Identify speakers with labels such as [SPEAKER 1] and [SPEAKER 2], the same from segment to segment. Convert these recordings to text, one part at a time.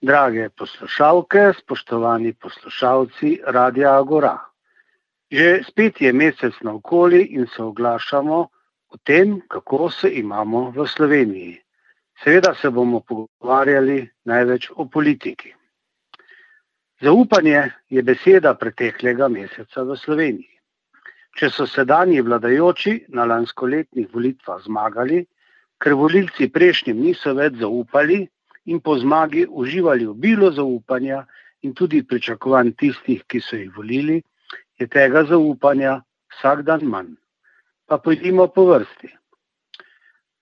[SPEAKER 1] Drage poslušalke, spoštovani poslušalci Radia Agora. Že spet je mesec na okoli in se oglašamo o tem, kako se imamo v Sloveniji. Seveda se bomo pogovarjali največ o politiki. Zaupanje je beseda preteklega meseca v Sloveniji. Če so sedanji vladajoči na lanskoletnih volitvah zmagali, ker volilci prejšnjim niso več zaupali in po zmagi uživali obilo zaupanja in tudi pričakovanj tistih, ki so jih volili, je tega zaupanja vsak dan manj. Pa pojdimo po vrsti.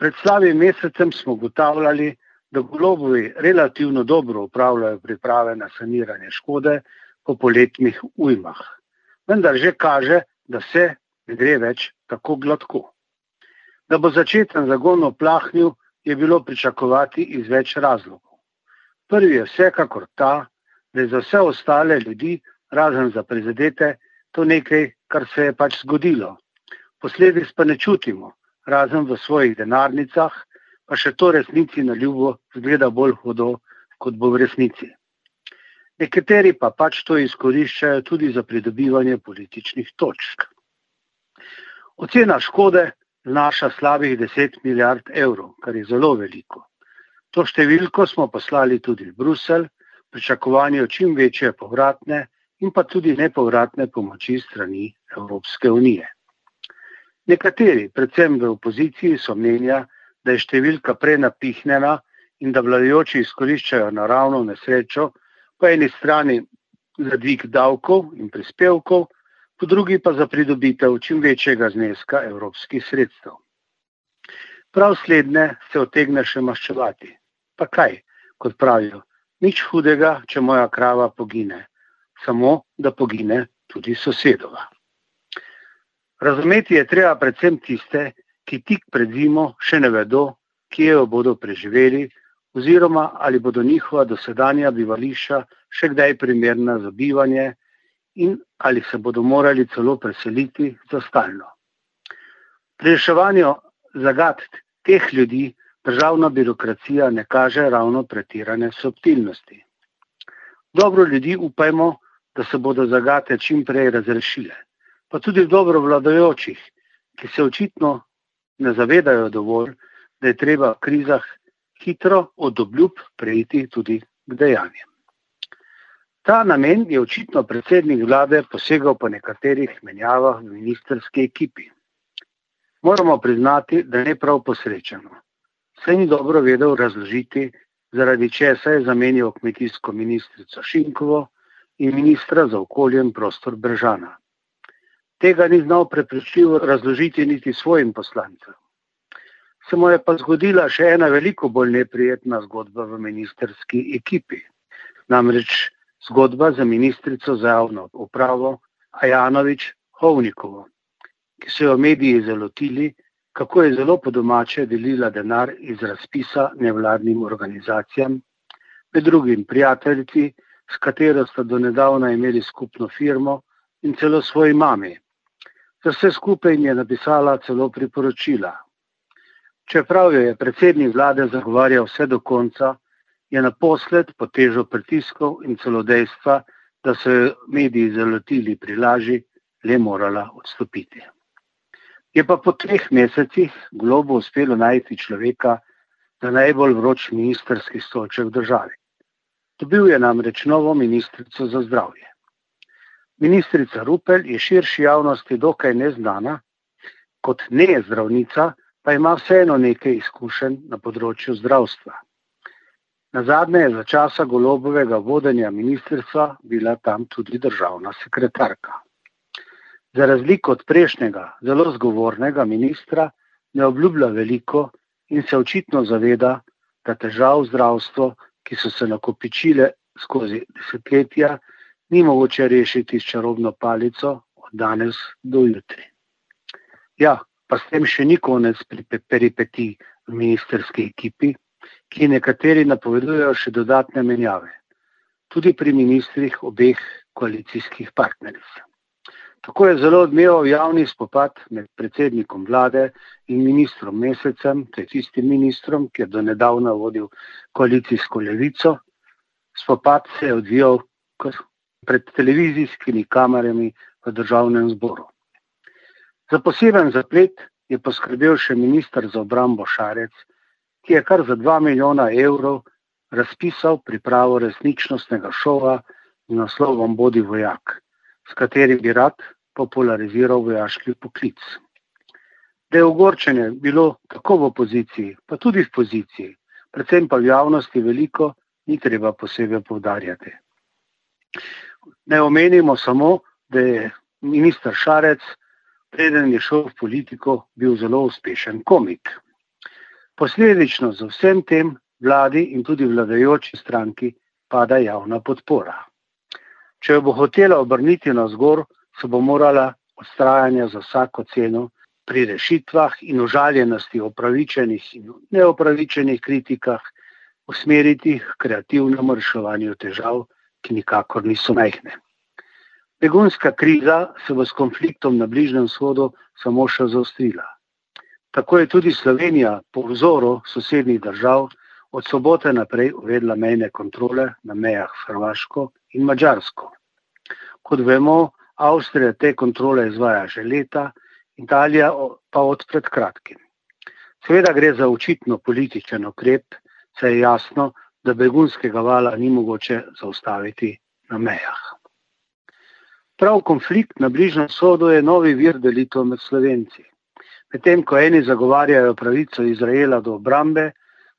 [SPEAKER 1] Pred slabim mesecem smo ugotavljali, da golobovi relativno dobro upravljajo priprave na saniranje škode po poletnih ujmah. Vendar že kaže, da se ne gre več tako gladko. Da bo začeten zagon oplahnil, je bilo pričakovati iz več razlogov. Prvi je vsekakor ta, da je za vse ostale ljudi, razen za prizadete, to nekaj, kar se je pač zgodilo. Posledic pa ne čutimo, razen v svojih denarnicah, pa še to resnici na ljubo zgleda bolj hodo, kot bo v resnici. Nekateri pa pač to izkoriščajo tudi za pridobivanje političnih točk. Ocena škode znaša slabih 10 milijard evrov, kar je zelo veliko. To številko smo poslali tudi v Bruselj, pričakovanje čim večje povratne in pa tudi nepovratne pomoči strani Evropske unije. Nekateri, predvsem v opoziciji, so mnenja, da je številka prenapihnjena in da vladajoči izkoriščajo naravno nesrečo, po eni strani za dvig davkov in prispevkov, po drugi pa za pridobitev čim večjega zneska evropskih sredstev. Prav slednje se otegne še maščevati. Pa kaj, kot pravijo, nič hudega, če moja krava pogine, samo da pogine tudi sosedova. Razumeti je treba predvsem tiste, ki tik pred zimo še ne vedo, kje jo bodo preživeli, oziroma ali bodo njihova dosedanja bivališča še kdaj primerna za bivanje in ali se bodo morali celo preseliti za stalno. Pri reševanju zagad teh ljudi državna birokracija ne kaže ravno pretirane subtilnosti. Dobro ljudi upajmo, da se bodo zagate čim prej razrešile, pa tudi dobro vladajočih, ki se očitno ne zavedajo dovolj, da je treba v krizah hitro od obljub prejiti tudi k dejanjem. Ta namen je očitno predsednik vlade posegal po nekaterih menjavah v ministerski ekipi. Moramo priznati, da ne prav posrečeno. Vse ni dobro vedel razložiti, zaradi česa je zamenjal kmetijsko ministrico Šinkovo in ministra za okolje in prostor Bržana. Tega ni znal prepričljivo razložiti niti svojim poslancem. Se mu je pa zgodila še ena veliko bolj neprijetna zgodba v ministerski ekipi. Namreč zgodba za ministrico za javno upravo Ajanovič Hovnikovo, ki so jo mediji zalotili, kako je zelo po domače delila denar iz razpisa nevladnim organizacijam, med drugim prijateljci, s katero sta do nedavna imeli skupno firmo in celo svoji mami. Za vse skupaj je napisala celo priporočila. Čeprav jo je predsednik vlade zagovarjal vse do konca, je naposled po težo pritiskov in celo dejstva, da so jo mediji zalotili pri laži, le morala odstopiti. Je pa po treh mesecih globo uspelo najti človeka za najbolj vroč ministerski stolček v državi. Dobil je namreč novo ministrico za zdravje. Ministrica Rupel je širši javnosti dokaj neznana, kot ne zdravnica, pa ima vseeno nekaj izkušenj na področju zdravstva. Na zadnje je za časa golobovega vodenja ministrstva bila tam tudi državna sekretarka. Za razliko od prejšnjega, zelo zgovornega ministra, ne obljublja veliko in se očitno zaveda, da težav zdravstvo, ki so se nakopičile skozi desetletja, ni mogoče rešiti s čarobno palico od danes do jutri. Ja, pa s tem še ni konec pri peripetiji v ministerski ekipi, ki nekateri napovedujejo še dodatne menjave, tudi pri ministrih obeh koalicijskih partneric. Tako je zelo odmeval javni spopad med predsednikom vlade in ministrom Mesecem, to je tistim ministrom, ki je do nedavna vodil koalicijsko levico, Spopad se je odvijal pred televizijskimi kamerami v državnem zboru. Za poseben zaplet je poskrbel še ministr za obrambo Šarec, ki je kar za 2 milijona evrov razpisal pripravo resničnostnega šova z naslovom Bodi vojak, s katerim bi rad populariziral vojaški poklic. Da je ogorčenje bilo tako v opoziciji, pa tudi v poziciji, predvsem pa v javnosti veliko, ni treba posebej povdarjati. Ne omenimo samo, da je ministr Šarec, preden je šel v politiko, bil zelo uspešen komik. Posledično za vsem tem vladi in tudi vladajoči stranki pada javna podpora. Če jo bo hotela obrniti na zgor, se bo morala odstrajanja za vsako ceno pri rešitvah in užaljenosti opravičenih in neopravičenih kritikah usmeriti k kreativnemu reševanju težav, ki nikakor niso majhne. Begunska kriza se bo s konfliktom na Bližnjem vzhodu samo še zaostrila. Tako je tudi Slovenija po vzoru sosednjih držav od sobote naprej uvedla mejne kontrole na mejah s Hrvaško in Mačarsko. Kot vemo, Avstrija te kontrole izvaja že leta, Italija pa od pred kratkim. Seveda gre za očitno političen ukrep, saj je jasno, da begunskega vala ni mogoče zaustaviti na mejah. Prav konflikt na Bližnjem vzhodu je novi vir delitev med Slovenci. Medtem ko eni zagovarjajo pravico Izraela do obrambe,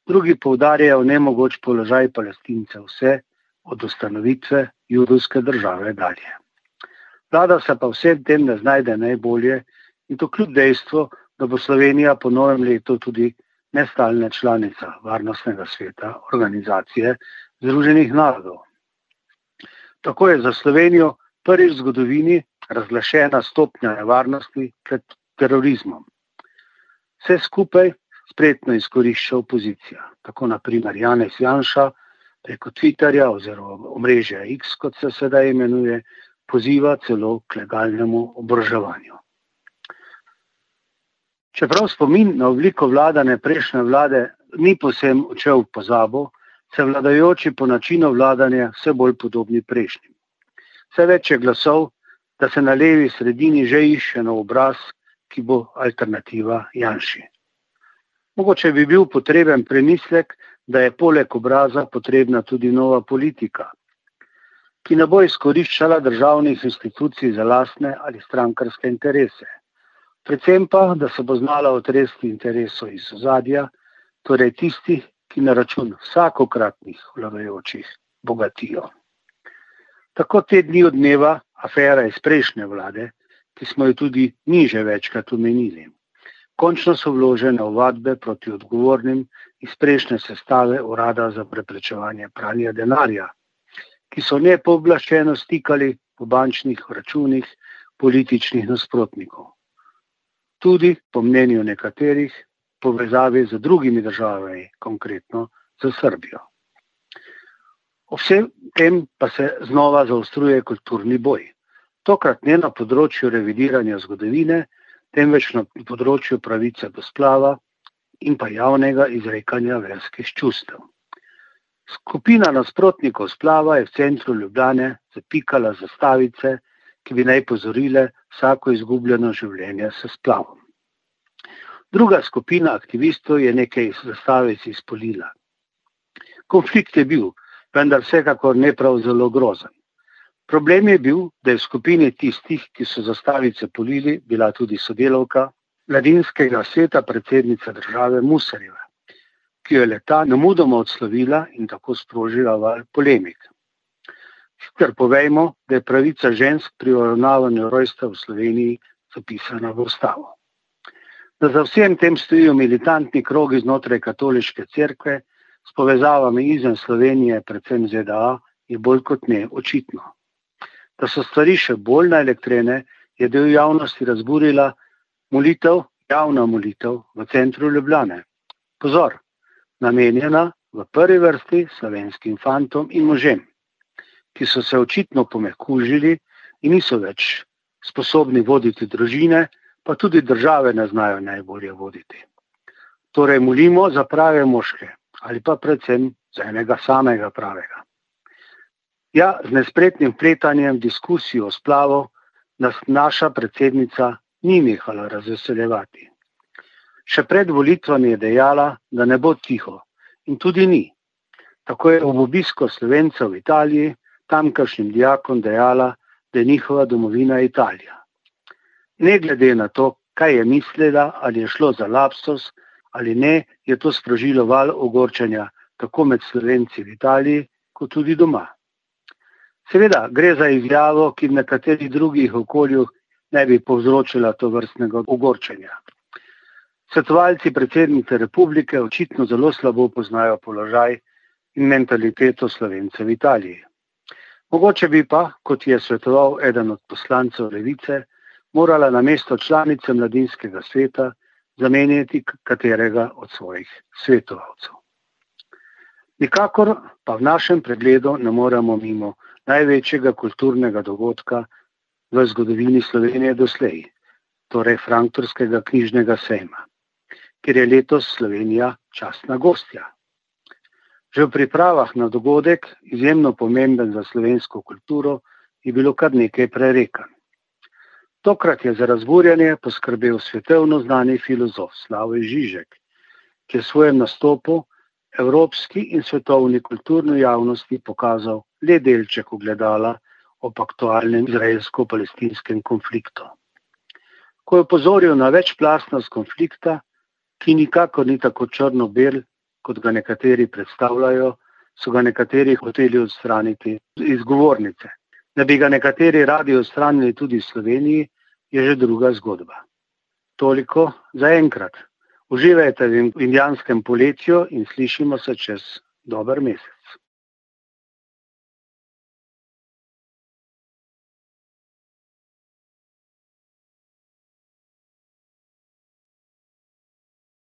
[SPEAKER 1] drugi poudarjajo nemogoč položaj palestincev vse od ustanovitve judovske države dalje. Vlada se pa vsem tem ne znajde najbolje in to kljub dejstvu, da bo Slovenija po novem letu tudi nestalna članica Varnostnega sveta organizacije Združenih narodov. Tako je za Slovenijo prvič v zgodovini razglašena stopnja nevarnosti pred terorizmom. Vse skupaj spretno izkorišča opozicija. Tako naprimer Janez Janša preko Twitterja oziroma omrežja X, kot se sedaj imenuje, poziva celo k legalnemu obroževanju. Čeprav spomin na obliko vladane prejšnje vlade ni posem odšel v pozabo, se vladajoči po načinu vladanja vse bolj podobni prejšnjim. Vse več je glasov, da se na levi sredini že išče nov obraz, ki bo alternativa Janši. Mogoče bi bil potreben premislek, da je poleg obraza potrebna tudi nova politika, ki ne bo izkoriščala državnih institucij za lastne ali strankarske interese predvsem pa, da se bo znala otresti interesov iz ozadja, torej tistih, ki na račun vsakokratnih vladajočih bogatijo. Tako te dni odmeva afera iz prejšnje vlade, ki smo jo tudi mi že večkrat omenili. Končno so vložene ovadbe proti odgovornim iz prejšnje sestave Urada za preprečevanje pranja denarja, ki so nepooblaščeno stikali po bančnih računih političnih nasprotnikov tudi po mnenju nekaterih povezavi z drugimi državami, konkretno z Srbijo. O vsem tem pa se znova zaostruje kulturni boj. Tokrat ne na področju revidiranja zgodovine, temveč na področju pravice do splava in pa javnega izrekanja verskih čustev. Skupina nasprotnikov splava je v centru Ljubljane zapikala zastavice, ki bi naj pozorile vsako izgubljeno življenje s splavom. Druga skupina aktivistov je nekaj zastavic izpolila. Konflikt je bil, vendar vsekakor ne prav zelo grozen. Problem je bil, da je v skupini tistih, ki so zastavice polili, bila tudi sodelovka mladinskega sveta predsednice države Musarjeva, ki jo je leta namudoma odslovila in tako sprožila val polemik. Sicer povejmo, da je pravica žensk pri uravnavanju rojstva v Sloveniji zapisana v ustavo. Da za vsem tem stojijo militantni krogi znotraj katoliške cerkve s povezavami izven Slovenije, predvsem ZDA, je bolj kot ne očitno. Da so stvari še bolj naelektrene, je del javnosti razburila molitev, javna molitev v centru Ljubljane. Pozor, namenjena v prvi vrsti slovenskim fantom in možem ki so se očitno pomekužili in niso več sposobni voditi družine, pa tudi države ne znajo najbolje voditi. Torej, molimo za prave moške ali pa predvsem za enega samega pravega. Ja, z nespretnim pletanjem diskusij o splavu nas naša predsednica ni nehala razveseljevati. Še pred volitvami je dejala, da ne bo tiho in tudi ni. Tako je ob obisku slovencev v Italiji tamkajšnjim dijakom dejala, da je njihova domovina Italija. Ne glede na to, kaj je mislila, ali je šlo za lapsus ali ne, je to sprožilo val ogorčanja tako med slovenci v Italiji, kot tudi doma. Seveda gre za izjavo, ki v nekaterih drugih okoljih ne bi povzročila to vrstnega ogorčenja. Svetovalci predsednice republike očitno zelo slabo poznajo položaj in mentaliteto slovencev v Italiji. Mogoče bi pa, kot je svetoval eden od poslancev Levice, morala na mesto članice mladinskega sveta zamenjati katerega od svojih svetovalcev. Nikakor pa v našem pregledu ne moremo mimo največjega kulturnega dogodka v zgodovini Slovenije doslej, torej Frankfurtskega knjižnega sejma, kjer je letos Slovenija častna gostja. Že v pripravah na dogodek, izjemno pomemben za slovensko kulturo, je bilo kar nekaj prerekanj. Tokrat je za razburjanje poskrbel svetovno znani filozof Slavoj Žižek, ki je v svojem nastopu evropski in svetovni kulturni javnosti pokazal le delček ogledala ob aktualnem izraelsko-palestinskem konfliktu. Ko je opozoril na večplastnost konflikta, ki nikako ni tako črno-bel, kot ga nekateri predstavljajo, so ga nekateri hoteli odstraniti iz govornice. Da bi ga nekateri radi odstranili tudi v Sloveniji, je že druga zgodba. Toliko za enkrat. Uživajte v indijanskem poletju in slišimo se čez dober mesec.